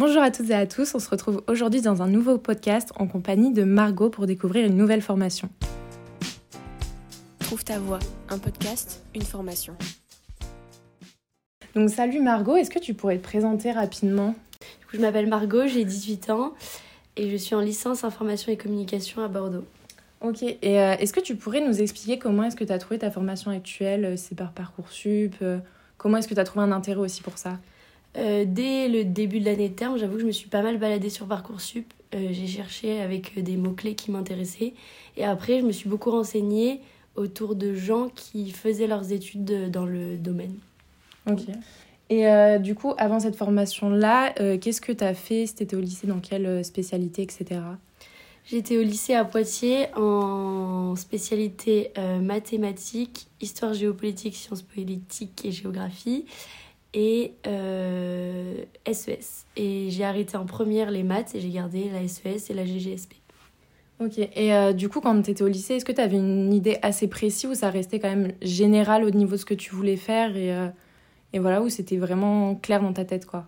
Bonjour à toutes et à tous, on se retrouve aujourd'hui dans un nouveau podcast en compagnie de Margot pour découvrir une nouvelle formation. Trouve ta voix, un podcast, une formation. Donc salut Margot, est-ce que tu pourrais te présenter rapidement? Je m'appelle Margot, j'ai 18 ans et je suis en licence information et communication à Bordeaux. Ok, et euh, est-ce que tu pourrais nous expliquer comment est-ce que tu as trouvé ta formation actuelle? C'est par Parcoursup euh, Comment est-ce que tu as trouvé un intérêt aussi pour ça? Euh, dès le début de l'année de terme, j'avoue que je me suis pas mal baladée sur Parcoursup. Euh, j'ai cherché avec des mots-clés qui m'intéressaient. Et après, je me suis beaucoup renseignée autour de gens qui faisaient leurs études dans le domaine. Ok. Et euh, du coup, avant cette formation-là, qu'est-ce que tu as fait? Si tu au lycée, dans quelle spécialité, etc. J'étais au lycée à Poitiers en spécialité mathématiques, histoire géopolitique, sciences politiques et géographie et euh, SES. E et j'ai arrêté en première les maths et j'ai gardé la SES e et la GGSP. Ok, et euh, du coup, quand tu étais au lycée, est-ce que tu avais une idée assez précise ou ça restait quand même général au niveau de ce que tu voulais faire et, euh, et voilà, où c'était vraiment clair dans ta tête quoi?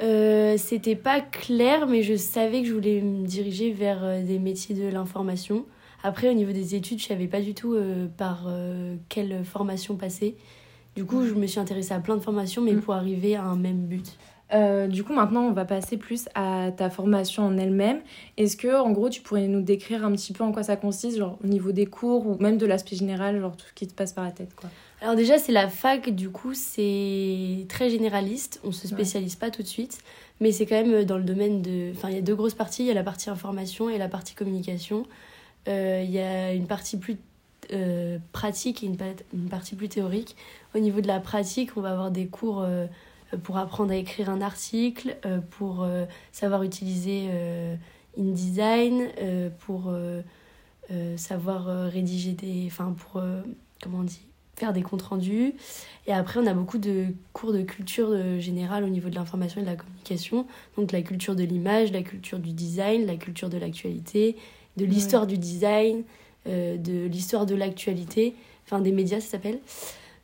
C'était pas clair, mais je savais que je voulais me diriger vers des métiers de l'information. Après, au niveau des études, je savais pas du tout par quelle formation passer. Du coup, je me suis intéressée à plein de formations, mais mm. pour arriver à un même but. Euh, du coup, maintenant, on va passer plus à ta formation en elle-même. Est-ce que, en gros, tu pourrais nous décrire un petit peu en quoi ça consiste, genre au niveau des cours ou même de l'aspect général, genre tout ce qui te passe par la tête, quoi? Alors déjà, c'est la fac. Du coup, c'est très généraliste. On se spécialise pas tout de suite, mais c'est quand même dans le domaine de. Enfin, il y a deux grosses parties. Il y a la partie information et la partie communication. Euh, il y a une partie plus euh, pratique et une, une, partie plus théorique. Au niveau de la pratique, on va avoir des cours euh, pour apprendre à écrire un article, euh, pour savoir utiliser InDesign, pour savoir rédiger des... Enfin, pour... comment on dit faire des comptes rendus. Et après, on a beaucoup de cours de culture générale au niveau de l'information et de la communication. Donc la culture de l'image, la culture du design, la culture de l'actualité, de l'histoire du design, de l'histoire de l'actualité, enfin des médias ça s'appelle.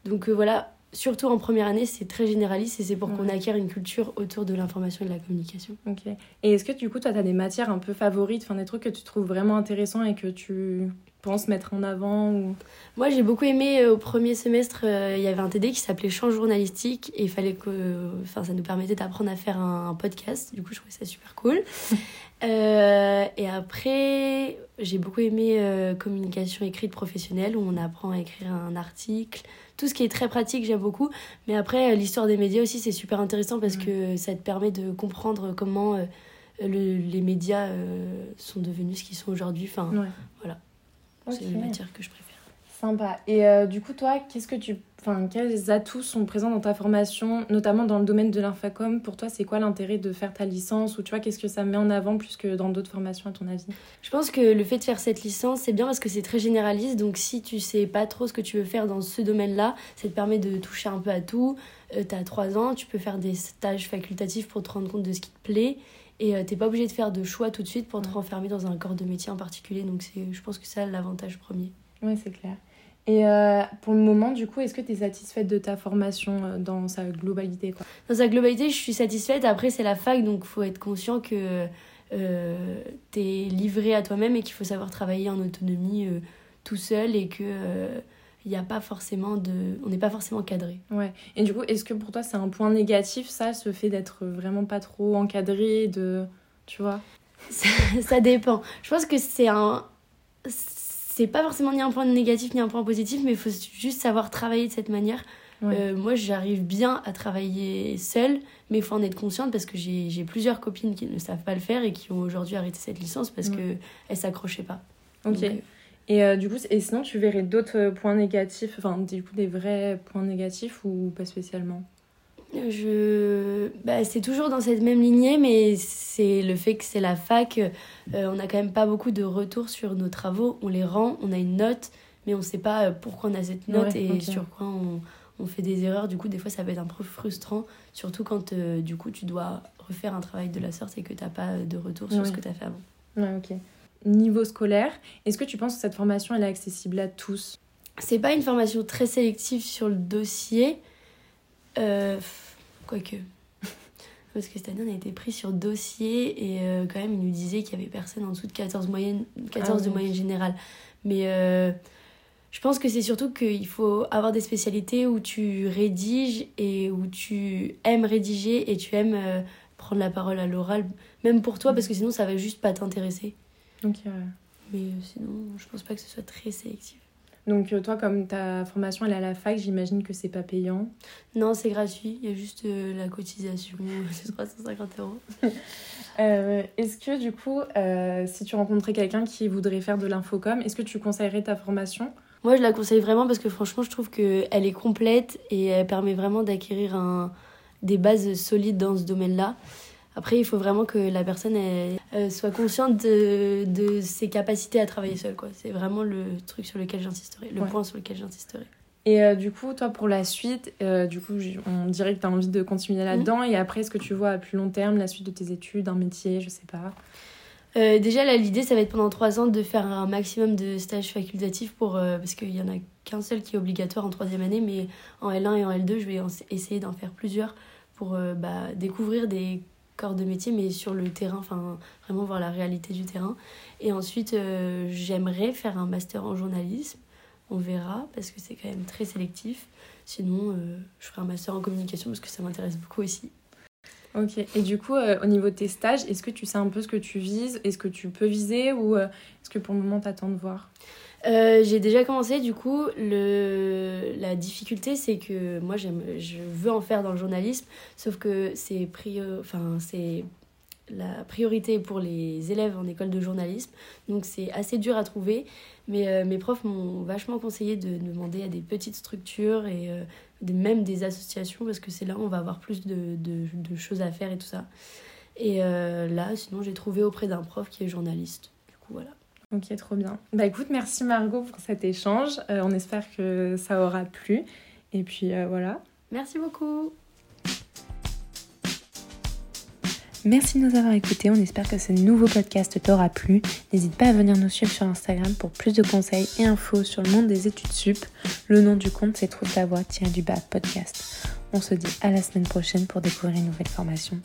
Donc euh, voilà, surtout en première année, c'est très généraliste et c'est pour qu'on acquiert une culture autour de l'information et de la communication. Ok. Et est-ce que du coup, toi, tu as des matières un peu favorites, enfin des trucs que tu trouves vraiment intéressants et que tu penses mettre en avant ou... Moi, j'ai beaucoup aimé euh, au premier semestre, il y avait un TD qui s'appelait Champ journalistique et il fallait que enfin ça nous permettait d'apprendre à faire un, un, podcast. Du coup, je trouvais ça super cool. Euh, et après, j'ai beaucoup aimé euh, communication écrite professionnelle où on apprend à écrire un article. Tout ce qui est très pratique, j'aime beaucoup. Mais après, euh, l'histoire des médias aussi, c'est super intéressant parce que ça te permet de comprendre comment les médias sont devenus ce qu'ils sont aujourd'hui. Enfin, voilà. C'est une matière que je préfère. Sympa. Et du coup, toi, qu'est-ce que tu Enfin, quels atouts sont présents dans ta formation, notamment dans le domaine de l'infacom Pour toi, c'est quoi l'intérêt de faire ta licence? Ou tu vois, qu'est-ce que ça met en avant plus que dans d'autres formations, à ton avis? Je pense que le fait de faire cette licence, c'est bien parce que c'est très généraliste. Donc, si tu sais pas trop ce que tu veux faire dans ce domaine-là, ça te permet de toucher un peu à tout. Euh, tu as 3 ans, tu peux faire des stages facultatifs pour te rendre compte de ce qui te plaît. Et euh, t'es pas obligé de faire de choix tout de suite pour te renfermer dans un corps de métier en particulier. Donc, je pense que c'est ça l'avantage premier. Oui, c'est clair. Et euh, pour le moment, du coup, est-ce que tu es satisfaite de ta formation euh, dans sa globalité quoi? Dans sa globalité, je suis satisfaite. Après, c'est la fac, donc il faut être conscient que euh, tu es livré à toi-même et qu'il faut savoir travailler en autonomie euh, tout seul et que il n'y a pas forcément de on n'est pas forcément cadré ouais et du coup est-ce que pour toi c'est un point négatif ça ce fait d'être vraiment pas trop encadré de tu vois? Ça, ça dépend je pense que c'est un c'est pas forcément ni un point négatif ni un point positif, mais il faut juste savoir travailler de cette manière. Euh, moi, j'arrive bien à travailler seule, mais il faut en être consciente parce que j'ai plusieurs copines qui ne savent pas le faire et qui ont aujourd'hui arrêté cette licence parce que qu'elles ne s'accrochaient pas. Ok. Euh, et euh, du coup, et sinon, tu verrais d'autres points négatifs, enfin, du coup, des vrais points négatifs ou pas spécialement? Je... Bah, c'est toujours dans cette même lignée, mais c'est le fait que c'est la fac. Euh, on n'a quand même pas beaucoup de retours sur nos travaux. On les rend, on a une note, mais on ne sait pas euh, pourquoi on a cette note et sur quoi on, on, fait des erreurs. Du coup, des fois, ça peut être un peu frustrant, surtout quand euh, du coup, tu dois refaire un travail de la sorte et que tu n'as pas de retour sur ce que tu as fait avant. Ouais, ok. Niveau scolaire, est-ce que tu penses que cette formation elle est accessible à tous? C'est pas une formation très sélective sur le dossier. Euh, quoique. Parce que cette année, on a été pris sur dossier et euh, quand même, il nous disait qu'il y avait personne en dessous de 14, moyenne, 14 Ah de oui. moyenne générale. Mais euh, je pense que c'est surtout qu'il faut avoir des spécialités où tu rédiges et où tu aimes rédiger et tu aimes prendre la parole à l'oral, même pour toi, parce que sinon, ça va juste pas t'intéresser. Donc, euh, Mais euh, sinon, je pense pas que ce soit très sélectif. donc euh, toi, comme ta formation elle est à la fac, j'imagine que c'est pas payant. Non, c'est gratuit, il y a juste euh, la cotisation de 350 euros. Euh, est-ce que du coup, euh, si tu rencontrais quelqu'un qui voudrait faire de l'infocom, est-ce que tu conseillerais ta formation? Moi, je la conseille vraiment parce que franchement, je trouve qu'elle est complète et elle permet vraiment d'acquérir un... des bases solides dans ce domaine-là. Après, il faut vraiment que la personne elle, soit consciente de, de ses capacités à travailler seule. quoi. C'est vraiment le truc sur lequel j'insisterai, le Ouais. point sur lequel j'insisterai. Et euh, du coup, toi, pour la suite, euh, du coup, on dirait que tu as envie de continuer là-dedans. Et après, est-ce que tu vois à plus long terme la suite de tes études, un métier, je sais pas? Euh, déjà, là, l'idée, ça va être pendant trois ans de faire un maximum de stages facultatifs pour, euh, parce qu'il y en a qu'un seul qui est obligatoire en troisième année, mais en L1 et en L2, je vais essayer d'en faire plusieurs pour euh, bah, découvrir des corps de métier, mais sur le terrain, enfin, vraiment voir la réalité du terrain. Et ensuite, euh, j'aimerais faire un master en journalisme. On verra, parce que c'est quand même très sélectif. Sinon, euh, je ferai un master en communication, parce que ça m'intéresse beaucoup aussi. Ok. Et du coup, euh, au niveau de tes stages, est-ce que tu sais un peu ce que tu vises? Est-ce que tu peux viser? Ou est-ce que pour le moment, t'attends de voir? Euh, j'ai déjà commencé, du coup, le... la difficulté c'est que moi je veux en faire dans le journalisme, sauf que c'est prio... enfin, la priorité pour les élèves en école de journalisme, donc c'est assez dur à trouver, mais euh, mes profs m'ont vachement conseillé de demander à des petites structures et euh, même des associations, parce que c'est là où on va avoir plus de, de, de choses à faire et tout ça. Et là, sinon j'ai trouvé auprès d'un prof qui est journaliste, du coup voilà. Ok, trop bien. Bah écoute, merci Margot pour cet échange. Euh, on espère que ça aura plu. Et puis euh, voilà. Merci beaucoup Merci de nous avoir écoutés. On espère que ce nouveau podcast t'aura plu. N'hésite pas à venir nous suivre sur Instagram pour plus de conseils et infos sur le monde des études sup. Le nom du compte, c'est Trouve ta voix, du bas podcast. On se dit à la semaine prochaine pour découvrir une nouvelle formation.